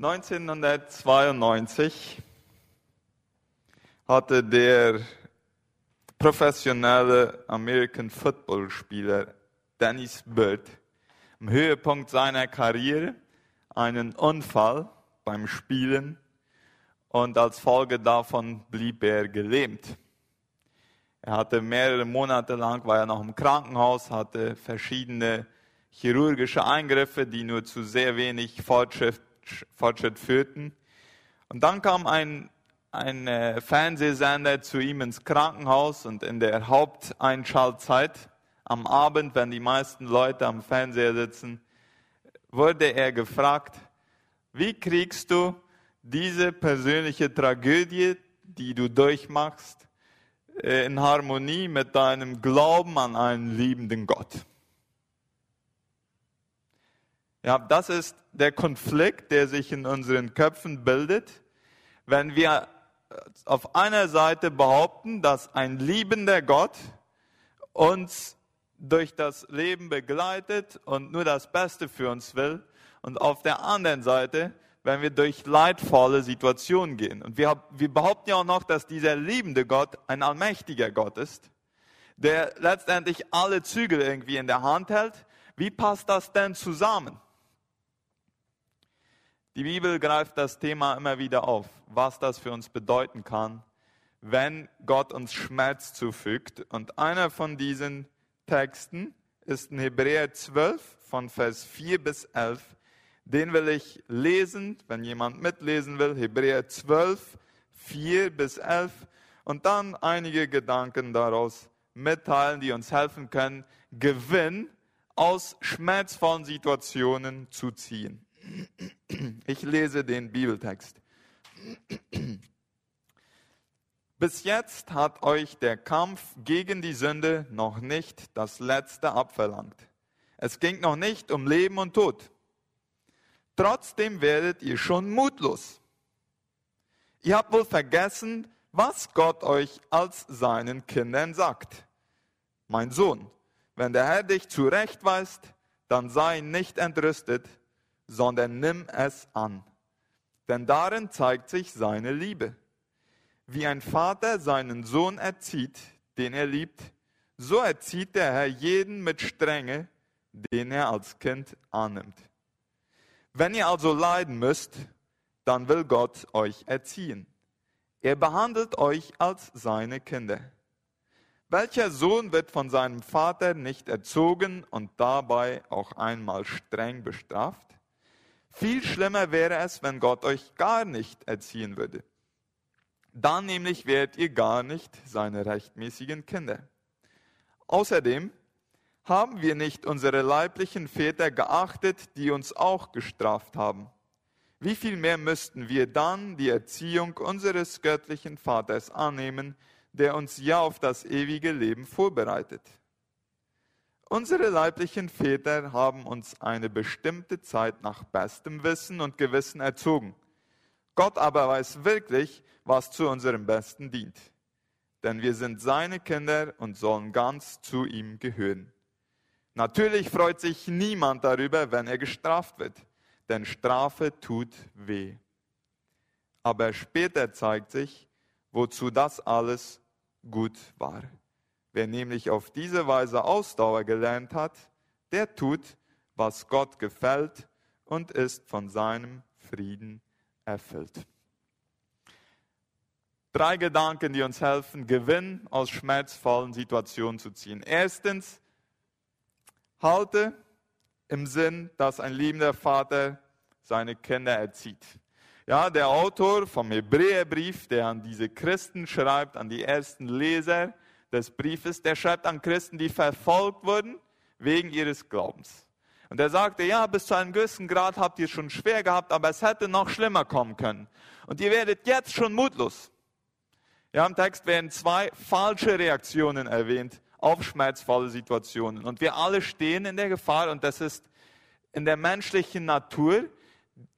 1992 hatte der professionelle American Football Spieler Dennis Bird am Höhepunkt seiner Karriere einen Unfall beim Spielen und als Folge davon blieb er gelähmt. Er hatte mehrere Monate lang, war er noch im Krankenhaus, hatte verschiedene chirurgische Eingriffe, die nur zu sehr wenig Fortschritt, Fortschritt führten. Und dann kam ein, ein äh, Fernsehsender zu ihm ins Krankenhaus und in der Haupteinschaltzeit am Abend, wenn die meisten Leute am Fernseher sitzen, wurde er gefragt, wie kriegst du diese persönliche Tragödie, die du durchmachst, äh, in Harmonie mit deinem Glauben an einen liebenden Gott. Ja, das ist der Konflikt, der sich in unseren Köpfen bildet, wenn wir auf einer Seite behaupten, dass ein liebender Gott uns durch das Leben begleitet und nur das Beste für uns will und auf der anderen Seite wenn wir durch leidvolle Situationen gehen. Und wir, wir behaupten ja auch noch, dass dieser liebende Gott ein allmächtiger Gott ist, der letztendlich alle Zügel irgendwie in der Hand hält. Wie passt das denn zusammen? Die Bibel greift das Thema immer wieder auf, was das für uns bedeuten kann, wenn Gott uns Schmerz zufügt. Und einer von diesen Texten ist in Hebräer 12 von Vers 4 bis 11 den will ich lesen, wenn jemand mitlesen will, Hebräer 12, 4 bis 11 und dann einige Gedanken daraus mitteilen, die uns helfen können, Gewinn aus schmerzvollen Situationen zu ziehen. Ich lese den Bibeltext. Bis jetzt hat euch der Kampf gegen die Sünde noch nicht das Letzte abverlangt. Es ging noch nicht um Leben und Tod. Trotzdem werdet ihr schon mutlos. Ihr habt wohl vergessen, was Gott euch als seinen Kindern sagt. Mein Sohn, wenn der Herr dich zurechtweist, dann sei nicht entrüstet, sondern nimm es an. Denn darin zeigt sich seine Liebe. Wie ein Vater seinen Sohn erzieht, den er liebt, so erzieht der Herr jeden mit Strenge, den er als Kind annimmt. Wenn ihr also leiden müsst, dann will Gott euch erziehen. Er behandelt euch als seine Kinder. Welcher Sohn wird von seinem Vater nicht erzogen und dabei auch einmal streng bestraft? Viel schlimmer wäre es, wenn Gott euch gar nicht erziehen würde. Dann nämlich wärt ihr gar nicht seine rechtmäßigen Kinder. Außerdem haben wir nicht unsere leiblichen Väter geachtet, die uns auch gestraft haben? Wie viel mehr müssten wir dann die Erziehung unseres göttlichen Vaters annehmen, der uns ja auf das ewige Leben vorbereitet? Unsere leiblichen Väter haben uns eine bestimmte Zeit nach bestem Wissen und Gewissen erzogen. Gott aber weiß wirklich, was zu unserem Besten dient. Denn wir sind seine Kinder und sollen ganz zu ihm gehören. Natürlich freut sich niemand darüber, wenn er gestraft wird, denn Strafe tut weh. Aber später zeigt sich, wozu das alles gut war. Wer nämlich auf diese Weise Ausdauer gelernt hat, der tut, was Gott gefällt und ist von seinem Frieden erfüllt. Drei Gedanken, die uns helfen, Gewinn aus schmerzvollen Situationen zu ziehen. Erstens, halte im Sinn, dass ein liebender Vater seine Kinder erzieht. Ja, der Autor vom Hebräerbrief, der an diese Christen schreibt, an die ersten Leser des Briefes, der schreibt an Christen, die verfolgt wurden wegen ihres Glaubens. Und er sagte, ja, bis zu einem gewissen Grad habt ihr schon schwer gehabt, aber es hätte noch schlimmer kommen können. Und ihr werdet jetzt schon mutlos. Ja, im Text werden zwei falsche Reaktionen erwähnt auf schmerzvolle Situationen. Und wir alle stehen in der Gefahr, und das ist in der menschlichen Natur,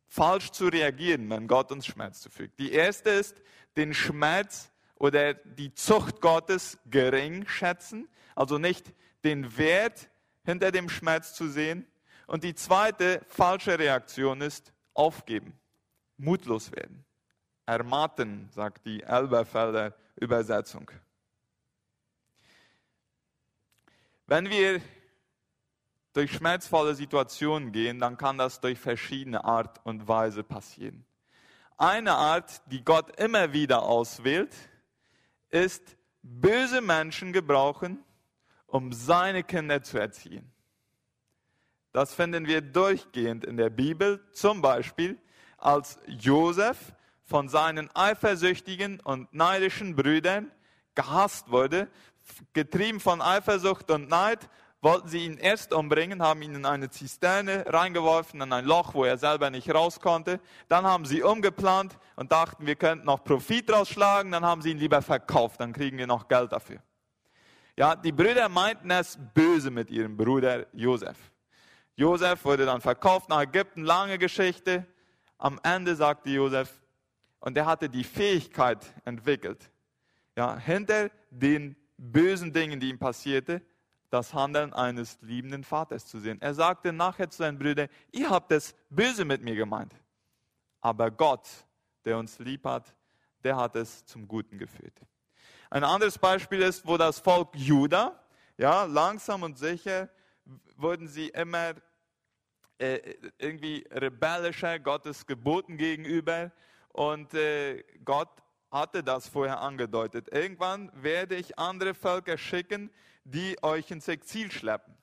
falsch zu reagieren, wenn Gott uns Schmerz zufügt. Die erste ist, den Schmerz oder die Zucht Gottes gering schätzen, also nicht den Wert hinter dem Schmerz zu sehen. Und die zweite falsche Reaktion ist aufgeben. mutlos werden. Ermatten, sagt die Elberfelder Übersetzung. Wenn wir durch schmerzvolle Situationen gehen, dann kann das durch verschiedene Art und Weise passieren. Eine Art, die Gott immer wieder auswählt, ist böse Menschen gebrauchen, um seine Kinder zu erziehen. Das finden wir durchgehend in der Bibel, zum Beispiel als Josef von seinen eifersüchtigen und neidischen Brüdern gehasst wurde, getrieben von Eifersucht und Neid, wollten sie ihn erst umbringen, haben ihn in eine Zisterne reingeworfen, in ein Loch, wo er selber nicht raus konnte. Dann haben sie umgeplant und dachten, wir könnten noch Profit rausschlagen. Dann haben sie ihn lieber verkauft, dann kriegen wir noch Geld dafür. Ja, die Brüder meinten es böse mit ihrem Bruder Josef. Josef wurde dann verkauft nach Ägypten, lange Geschichte. Am Ende sagte Josef, und er hatte die Fähigkeit entwickelt, ja, hinter den bösen Dingen, die ihm passierte, das Handeln eines liebenden Vaters zu sehen. Er sagte nachher zu seinen Brüdern, ihr habt es böse mit mir gemeint. Aber Gott, der uns lieb hat, der hat es zum Guten geführt. Ein anderes Beispiel ist, wo das Volk Juda, ja, langsam und sicher wurden sie immer äh, irgendwie rebellischer Gottes Geboten gegenüber und äh, Gott hatte das vorher angedeutet. Irgendwann werde ich andere Völker schicken, die euch ins Exil schleppen.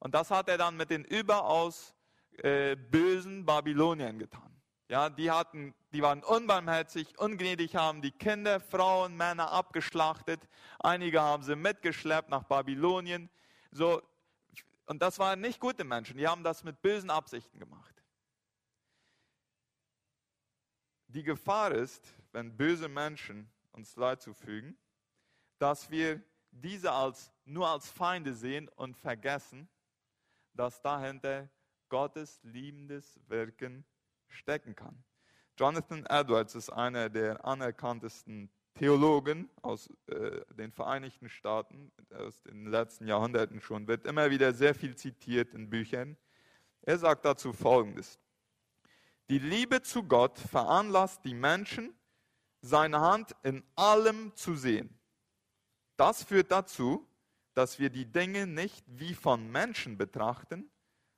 Und das hat er dann mit den überaus äh, bösen Babyloniern getan. Ja, die hatten, die waren unbarmherzig, ungnädig, haben die Kinder, Frauen, Männer abgeschlachtet. Einige haben sie mitgeschleppt nach Babylonien. So, und das waren nicht gute Menschen, die haben das mit bösen Absichten gemacht. Die Gefahr ist, wenn böse Menschen uns Leid zufügen, dass wir diese als, nur als Feinde sehen und vergessen, dass dahinter Gottes liebendes Wirken stecken kann. Jonathan Edwards ist einer der anerkanntesten Theologen aus äh, den Vereinigten Staaten, aus den letzten Jahrhunderten schon, wird immer wieder sehr viel zitiert in Büchern. Er sagt dazu Folgendes. Die Liebe zu Gott veranlasst die Menschen, seine Hand in allem zu sehen. Das führt dazu, dass wir die Dinge nicht wie von Menschen betrachten,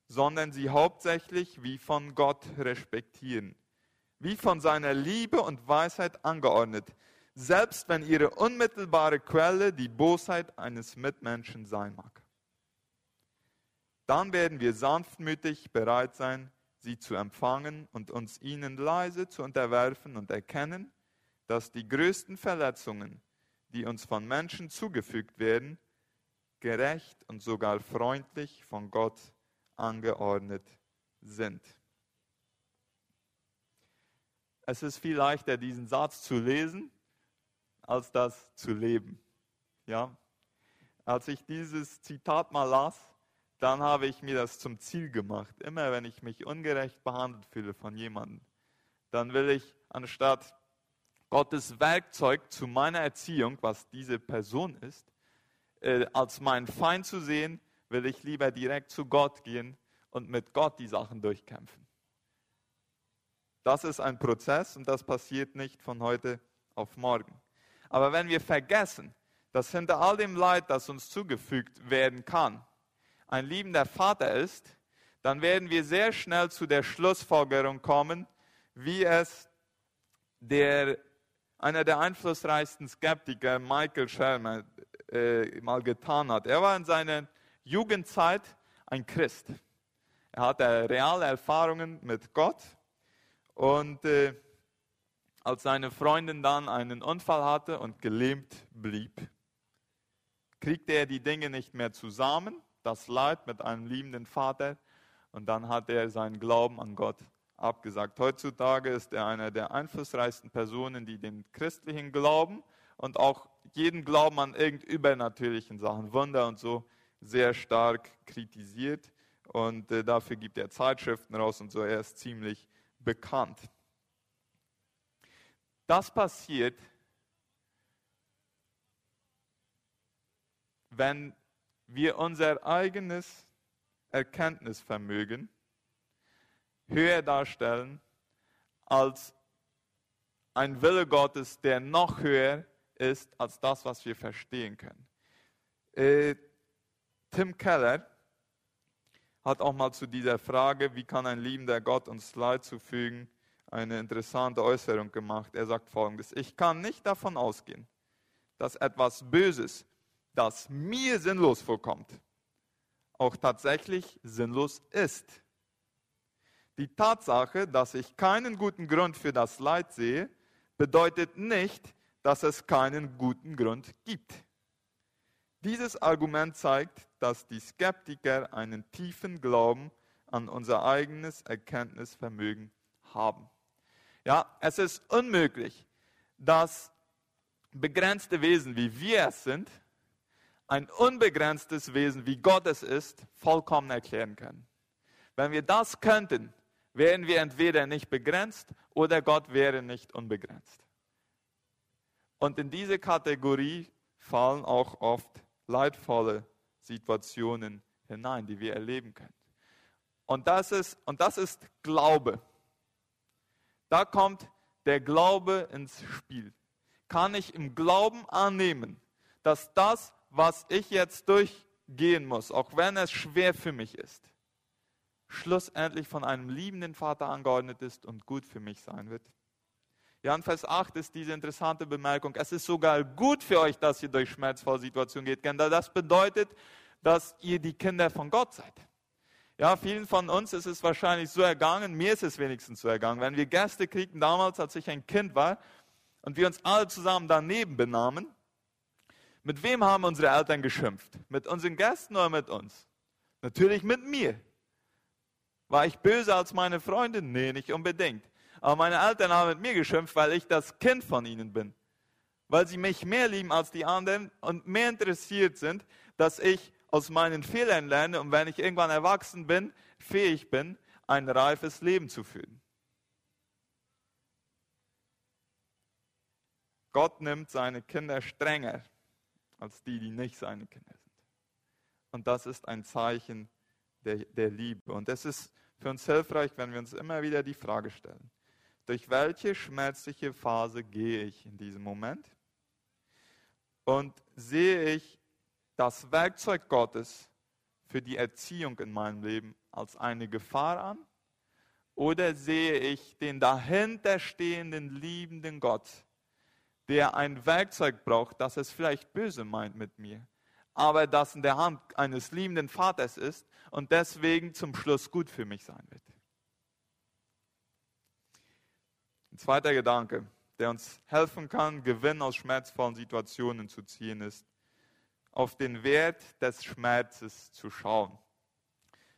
sondern sie hauptsächlich wie von Gott respektieren, wie von seiner Liebe und Weisheit angeordnet selbst wenn ihre unmittelbare Quelle die Bosheit eines Mitmenschen sein mag. Dann werden wir sanftmütig bereit sein, sie zu empfangen und uns ihnen leise zu unterwerfen und erkennen, dass die größten Verletzungen, die uns von Menschen zugefügt werden, gerecht und sogar freundlich von Gott angeordnet sind. Es ist viel leichter, diesen Satz zu lesen, als das zu leben. Ja? Als ich dieses Zitat mal las, dann habe ich mir das zum Ziel gemacht. Immer wenn ich mich ungerecht behandelt fühle von jemandem, dann will ich anstatt Gottes Werkzeug zu meiner Erziehung, was diese Person ist, äh, als meinen Feind zu sehen, will ich lieber direkt zu Gott gehen und mit Gott die Sachen durchkämpfen. Das ist ein Prozess und das passiert nicht von heute auf morgen. Aber wenn wir vergessen, dass hinter all dem Leid, das uns zugefügt werden kann, ein liebender Vater ist, dann werden wir sehr schnell zu der Schlussfolgerung kommen, wie es der, einer der einflussreichsten Skeptiker, Michael Sherman, äh, mal getan hat. Er war in seiner Jugendzeit ein Christ. Er hatte reale Erfahrungen mit Gott und äh, als seine Freundin dann einen Unfall hatte und gelähmt blieb, kriegte er die Dinge nicht mehr zusammen, das Leid mit einem liebenden Vater, und dann hat er seinen Glauben an Gott abgesagt. Heutzutage ist er einer der einflussreichsten Personen, die den christlichen Glauben und auch jeden Glauben an irgend übernatürlichen Sachen, Wunder und so, sehr stark kritisiert. Und äh, dafür gibt er Zeitschriften raus und so. Er ist ziemlich bekannt. Das passiert, wenn wir unser eigenes Erkenntnisvermögen höher darstellen als ein Wille Gottes, der noch höher ist als das, was wir verstehen können. Äh, Tim Keller hat auch mal zu dieser Frage, wie kann ein liebender Gott uns Leid zufügen, eine interessante Äußerung gemacht. Er sagt folgendes, ich kann nicht davon ausgehen, dass etwas Böses, das mir sinnlos vorkommt, auch tatsächlich sinnlos ist. Die Tatsache, dass ich keinen guten Grund für das Leid sehe, bedeutet nicht, dass es keinen guten Grund gibt. Dieses Argument zeigt, dass die Skeptiker einen tiefen Glauben an unser eigenes Erkenntnisvermögen haben. Ja, es ist unmöglich, dass begrenzte Wesen, wie wir es sind, ein unbegrenztes Wesen, wie Gott es ist, vollkommen erklären können. Wenn wir das könnten, wären wir entweder nicht begrenzt oder Gott wäre nicht unbegrenzt. Und in diese Kategorie fallen auch oft leidvolle Situationen hinein, die wir erleben können. Und das ist, und das ist Glaube. Da kommt der Glaube ins Spiel. Kann ich im Glauben annehmen, dass das, was ich jetzt durchgehen muss, auch wenn es schwer für mich ist, schlussendlich von einem liebenden Vater angeordnet ist und gut für mich sein wird. Ja, in Vers 8 ist diese interessante Bemerkung. Es ist sogar gut für euch, dass ihr durch schmerzvolle Situationen geht, denn das bedeutet, dass ihr die Kinder von Gott seid. Ja, vielen von uns ist es wahrscheinlich so ergangen, mir ist es wenigstens so ergangen. Wenn wir Gäste kriegten damals, als ich ein Kind war, und wir uns alle zusammen daneben benahmen, mit wem haben unsere Eltern geschimpft? Mit unseren Gästen oder mit uns? Natürlich mit mir. War ich böse als meine Freundin? Nee, nicht unbedingt. Aber meine Eltern haben mit mir geschimpft, weil ich das Kind von ihnen bin. Weil sie mich mehr lieben als die anderen und mehr interessiert sind, dass ich aus meinen Fehlern lerne und wenn ich irgendwann erwachsen bin, fähig bin, ein reifes Leben zu führen. Gott nimmt seine Kinder strenger als die, die nicht seine Kinder sind. Und das ist ein Zeichen der, der Liebe. Und es ist für uns hilfreich, wenn wir uns immer wieder die Frage stellen, durch welche schmerzliche Phase gehe ich in diesem Moment? Und sehe ich das Werkzeug Gottes für die Erziehung in meinem Leben als eine Gefahr an? Oder sehe ich den dahinterstehenden liebenden Gott, der ein Werkzeug braucht, das es vielleicht böse meint mit mir, aber das in der Hand eines liebenden Vaters ist und deswegen zum Schluss gut für mich sein wird. Ein zweiter Gedanke, der uns helfen kann, Gewinn aus schmerzvollen Situationen zu ziehen, ist, auf den Wert des Schmerzes zu schauen.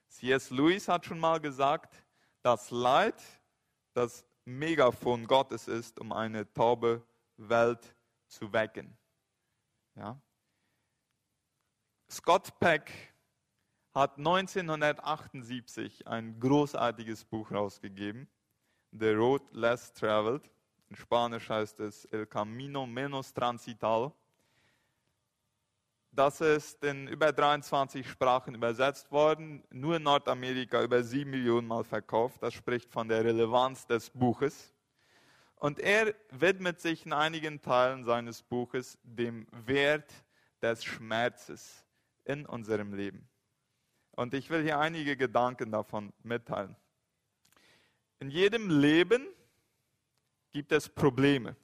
C.S. Lewis hat schon mal gesagt, das Leid das Megafon Gottes ist, um eine taube Welt zu wecken. Ja? Scott Peck hat 1978 ein großartiges Buch rausgegeben, The Road Less Traveled. In Spanisch heißt es El Camino Menos Transital. Das ist in über 23 Sprachen übersetzt worden, nur in Nordamerika über 7 Millionen Mal verkauft. Das spricht von der Relevanz des Buches. Und er widmet sich in einigen Teilen seines Buches dem Wert des Schmerzes in unserem Leben. Und ich will hier einige Gedanken davon mitteilen. In jedem Leben gibt es Probleme.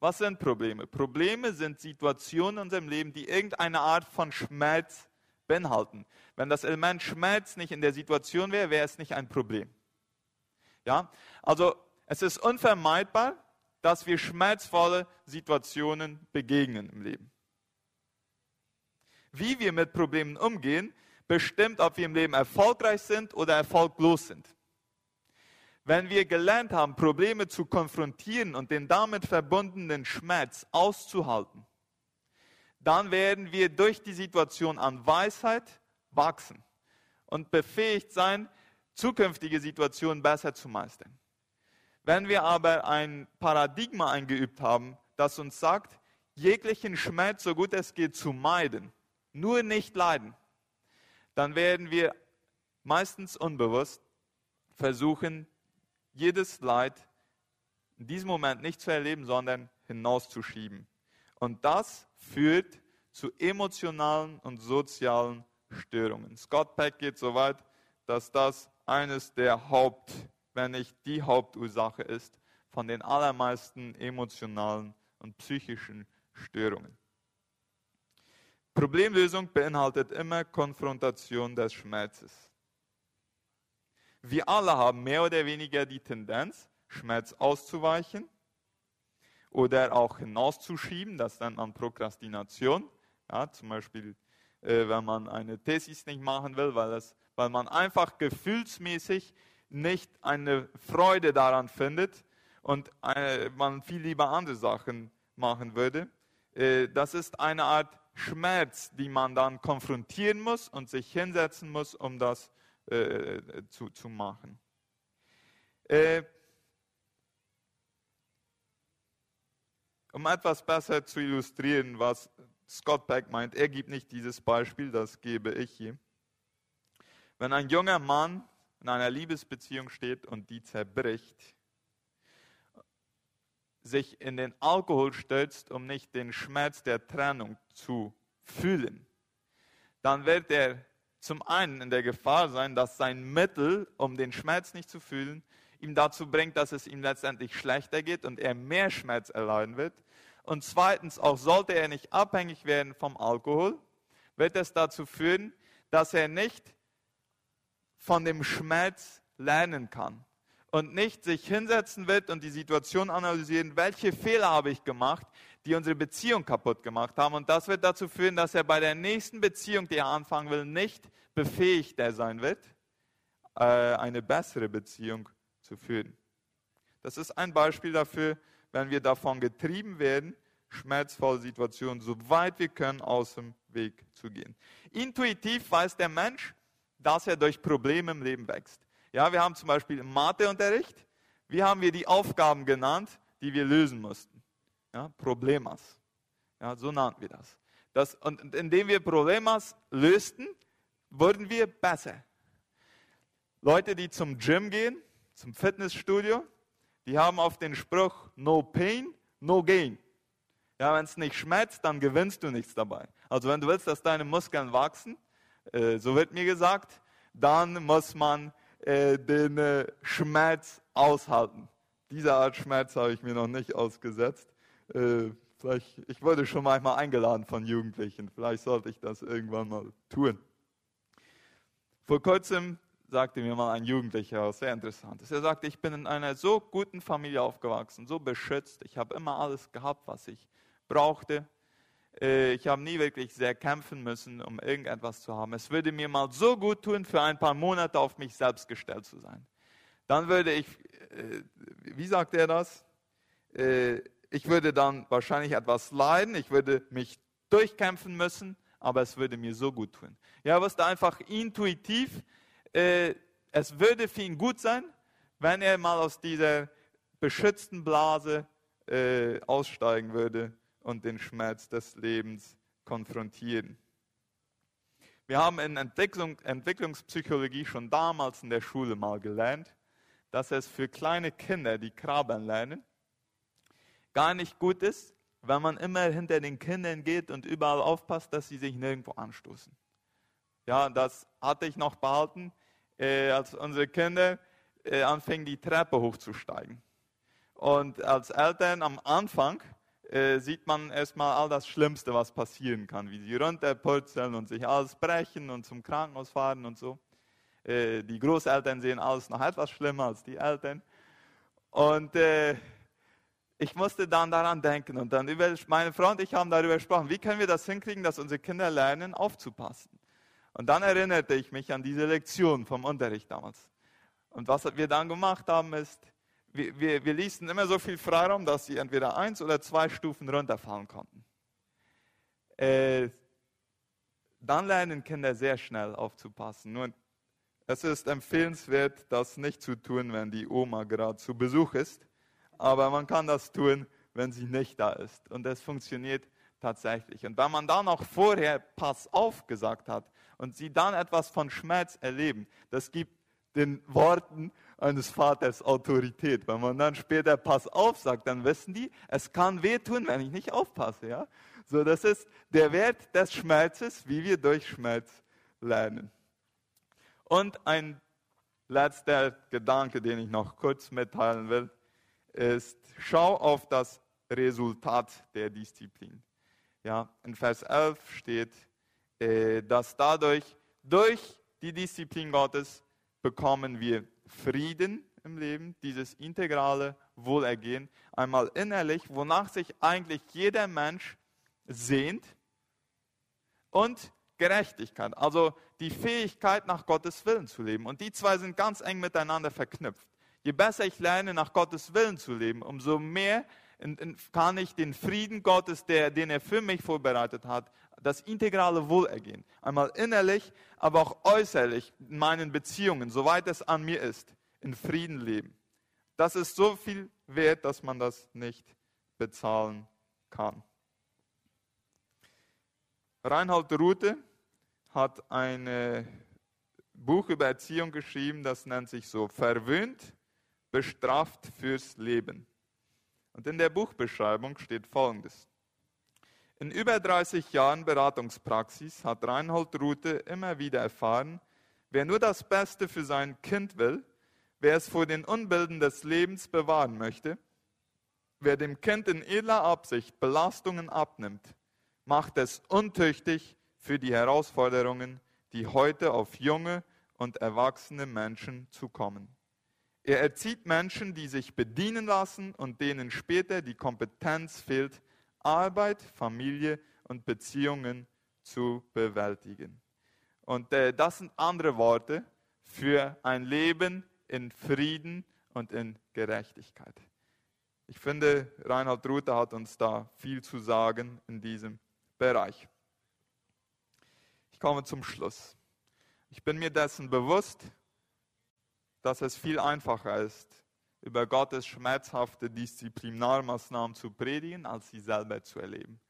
Was sind Probleme? Probleme sind Situationen in unserem Leben, die irgendeine Art von Schmerz beinhalten. Wenn das Element Schmerz nicht in der Situation wäre, wäre es nicht ein Problem. Ja? Also es ist unvermeidbar, dass wir schmerzvolle Situationen begegnen im Leben. Wie wir mit Problemen umgehen, bestimmt, ob wir im Leben erfolgreich sind oder erfolglos sind. Wenn wir gelernt haben, Probleme zu konfrontieren und den damit verbundenen Schmerz auszuhalten, dann werden wir durch die Situation an Weisheit wachsen und befähigt sein, zukünftige Situationen besser zu meistern. Wenn wir aber ein Paradigma eingeübt haben, das uns sagt, jeglichen Schmerz so gut es geht zu meiden, nur nicht leiden, dann werden wir meistens unbewusst versuchen, jedes Leid in diesem Moment nicht zu erleben, sondern hinauszuschieben. Und das führt zu emotionalen und sozialen Störungen. Scott Peck geht so weit, dass das eines der Haupt, wenn nicht die Hauptursache ist von den allermeisten emotionalen und psychischen Störungen. Problemlösung beinhaltet immer Konfrontation des Schmerzes. Wir alle haben mehr oder weniger die Tendenz, Schmerz auszuweichen oder auch hinauszuschieben. Das nennt man Prokrastination. Ja, zum Beispiel, äh, wenn man eine Thesis nicht machen will, weil, das, weil man einfach gefühlsmäßig nicht eine Freude daran findet und äh, man viel lieber andere Sachen machen würde. Äh, das ist eine Art Schmerz, die man dann konfrontieren muss und sich hinsetzen muss, um das äh, zu, zu machen. Äh, um etwas besser zu illustrieren, was Scott Peck meint, er gibt nicht dieses Beispiel, das gebe ich hier. Wenn ein junger Mann in einer Liebesbeziehung steht und die zerbricht, sich in den Alkohol stürzt, um nicht den Schmerz der Trennung zu fühlen, dann wird er zum einen in der Gefahr sein, dass sein Mittel, um den Schmerz nicht zu fühlen, ihm dazu bringt, dass es ihm letztendlich schlechter geht und er mehr Schmerz erleiden wird. Und zweitens, auch sollte er nicht abhängig werden vom Alkohol, wird es dazu führen, dass er nicht von dem Schmerz lernen kann und nicht sich hinsetzen wird und die Situation analysieren, welche Fehler habe ich gemacht, die unsere Beziehung kaputt gemacht haben. Und das wird dazu führen, dass er bei der nächsten Beziehung, die er anfangen will, nicht befähigter sein wird, äh, eine bessere Beziehung zu führen. Das ist ein Beispiel dafür, wenn wir davon getrieben werden, schmerzvolle Situationen so weit wir können aus dem Weg zu gehen. Intuitiv weiß der Mensch, dass er durch Probleme im Leben wächst. Ja, wir haben zum Beispiel im Matheunterricht, wie haben wir die Aufgaben genannt, die wir lösen mussten? Ja, Problemas. Ja, so nannten wir das. das. Und indem wir Problemas lösten, wurden wir besser. Leute, die zum Gym gehen, zum Fitnessstudio, die haben auf den Spruch No Pain, No Gain. Ja, wenn es nicht schmerzt, dann gewinnst du nichts dabei. Also wenn du willst, dass deine Muskeln wachsen, äh, so wird mir gesagt, dann muss man äh, den äh, Schmerz aushalten. Diese Art Schmerz habe ich mir noch nicht ausgesetzt. Äh, vielleicht, ich wurde schon manchmal eingeladen von Jugendlichen. Vielleicht sollte ich das irgendwann mal tun. Vor kurzem sagte mir mal ein Jugendlicher, was sehr interessant ist. Er sagte, ich bin in einer so guten Familie aufgewachsen, so beschützt. Ich habe immer alles gehabt, was ich brauchte. Äh, ich habe nie wirklich sehr kämpfen müssen, um irgendetwas zu haben. Es würde mir mal so gut tun, für ein paar Monate auf mich selbst gestellt zu sein. Dann würde ich, äh, wie sagt er das? Äh, ich würde dann wahrscheinlich etwas leiden, ich würde mich durchkämpfen müssen, aber es würde mir so gut tun. Ja, was da einfach intuitiv, es würde für ihn gut sein, wenn er mal aus dieser beschützten Blase aussteigen würde und den Schmerz des Lebens konfrontieren. Wir haben in Entwicklung, Entwicklungspsychologie schon damals in der Schule mal gelernt, dass es für kleine Kinder, die krabbeln lernen, gar nicht gut ist, wenn man immer hinter den Kindern geht und überall aufpasst, dass sie sich nirgendwo anstoßen. Ja, das hatte ich noch behalten, äh, als unsere Kinder äh, anfingen, die Treppe hochzusteigen. Und als Eltern am Anfang äh, sieht man erstmal all das Schlimmste, was passieren kann, wie sie runterpurzeln und sich alles brechen und zum Krankenhaus fahren und so. Äh, die Großeltern sehen alles noch etwas schlimmer als die Eltern. Und äh, ich musste dann daran denken und dann über, meine Frau und ich haben darüber gesprochen, wie können wir das hinkriegen, dass unsere Kinder lernen, aufzupassen. Und dann erinnerte ich mich an diese Lektion vom Unterricht damals. Und was wir dann gemacht haben, ist, wir, wir, wir ließen immer so viel Freiraum, dass sie entweder eins oder zwei Stufen runterfallen konnten. Äh, dann lernen Kinder sehr schnell aufzupassen. Nur es ist empfehlenswert, das nicht zu tun, wenn die Oma gerade zu Besuch ist. Aber man kann das tun, wenn sie nicht da ist. Und es funktioniert tatsächlich. Und wenn man dann auch vorher Pass auf gesagt hat und sie dann etwas von Schmerz erleben, das gibt den Worten eines Vaters Autorität. Wenn man dann später Pass auf sagt, dann wissen die, es kann wehtun, wenn ich nicht aufpasse. Ja? So, das ist der Wert des Schmerzes, wie wir durch Schmerz lernen. Und ein letzter Gedanke, den ich noch kurz mitteilen will, ist, schau auf das Resultat der Disziplin. Ja, in Vers 11 steht, äh, dass dadurch, durch die Disziplin Gottes, bekommen wir Frieden im Leben, dieses integrale Wohlergehen, einmal innerlich, wonach sich eigentlich jeder Mensch sehnt und Gerechtigkeit, also die Fähigkeit, nach Gottes Willen zu leben. Und die zwei sind ganz eng miteinander verknüpft. Je besser ich lerne, nach Gottes Willen zu leben, umso mehr kann ich den Frieden Gottes, der, den er für mich vorbereitet hat, das integrale Wohlergehen, einmal innerlich, aber auch äußerlich in meinen Beziehungen, soweit es an mir ist, in Frieden leben. Das ist so viel wert, dass man das nicht bezahlen kann. Reinhold Rute hat ein Buch über Erziehung geschrieben, das nennt sich so Verwöhnt, bestraft fürs Leben. Und in der Buchbeschreibung steht Folgendes. In über 30 Jahren Beratungspraxis hat Reinhold Rute immer wieder erfahren, wer nur das Beste für sein Kind will, wer es vor den Unbilden des Lebens bewahren möchte, wer dem Kind in edler Absicht Belastungen abnimmt, macht es untüchtig für die Herausforderungen, die heute auf junge und erwachsene Menschen zukommen. Er erzieht Menschen, die sich bedienen lassen und denen später die Kompetenz fehlt, Arbeit, Familie und Beziehungen zu bewältigen. Und äh, das sind andere Worte für ein Leben in Frieden und in Gerechtigkeit. Ich finde, Reinhard Ruther hat uns da viel zu sagen in diesem Bereich. Ich komme zum Schluss. Ich bin mir dessen bewusst, dass es viel einfacher ist, über Gottes schmerzhafte Disziplinarmaßnahmen zu predigen, als sie selber zu erleben.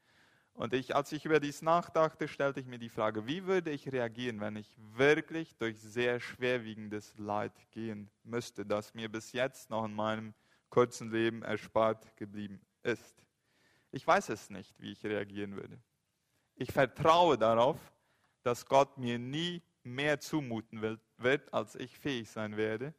Und ich, als ich über dies nachdachte, stellte ich mir die Frage, wie würde ich reagieren, wenn ich wirklich durch sehr schwerwiegendes Leid gehen müsste, das mir bis jetzt noch in meinem kurzen Leben erspart geblieben ist. Ich weiß es nicht, wie ich reagieren würde. Ich vertraue darauf, dass Gott mir nie mehr zumuten wird, als ich fähig sein werde,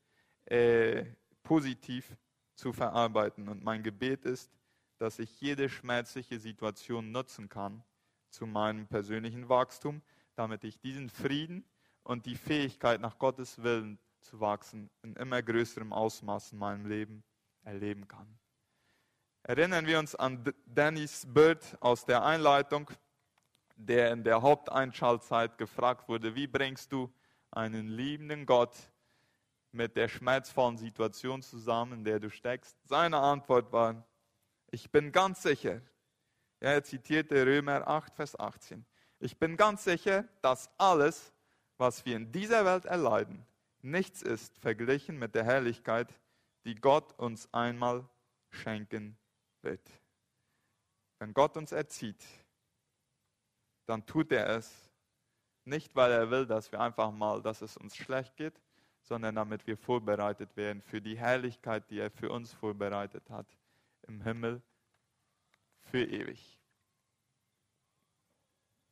äh, positiv zu verarbeiten. Und mein Gebet ist, dass ich jede schmerzliche Situation nutzen kann zu meinem persönlichen Wachstum, damit ich diesen Frieden und die Fähigkeit, nach Gottes Willen zu wachsen, in immer größerem Ausmaß in meinem Leben erleben kann. Erinnern wir uns an Dennis Bird aus der Einleitung der in der Haupteinschaltzeit gefragt wurde, wie bringst du einen liebenden Gott mit der schmerzvollen Situation zusammen, in der du steckst? Seine Antwort war, ich bin ganz sicher, er zitierte Römer 8, Vers 18, ich bin ganz sicher, dass alles, was wir in dieser Welt erleiden, nichts ist verglichen mit der Herrlichkeit, die Gott uns einmal schenken wird. Wenn Gott uns erzieht, dann tut er es nicht, weil er will, dass wir einfach mal, dass es uns schlecht geht, sondern damit wir vorbereitet werden für die Herrlichkeit, die er für uns vorbereitet hat im Himmel für ewig.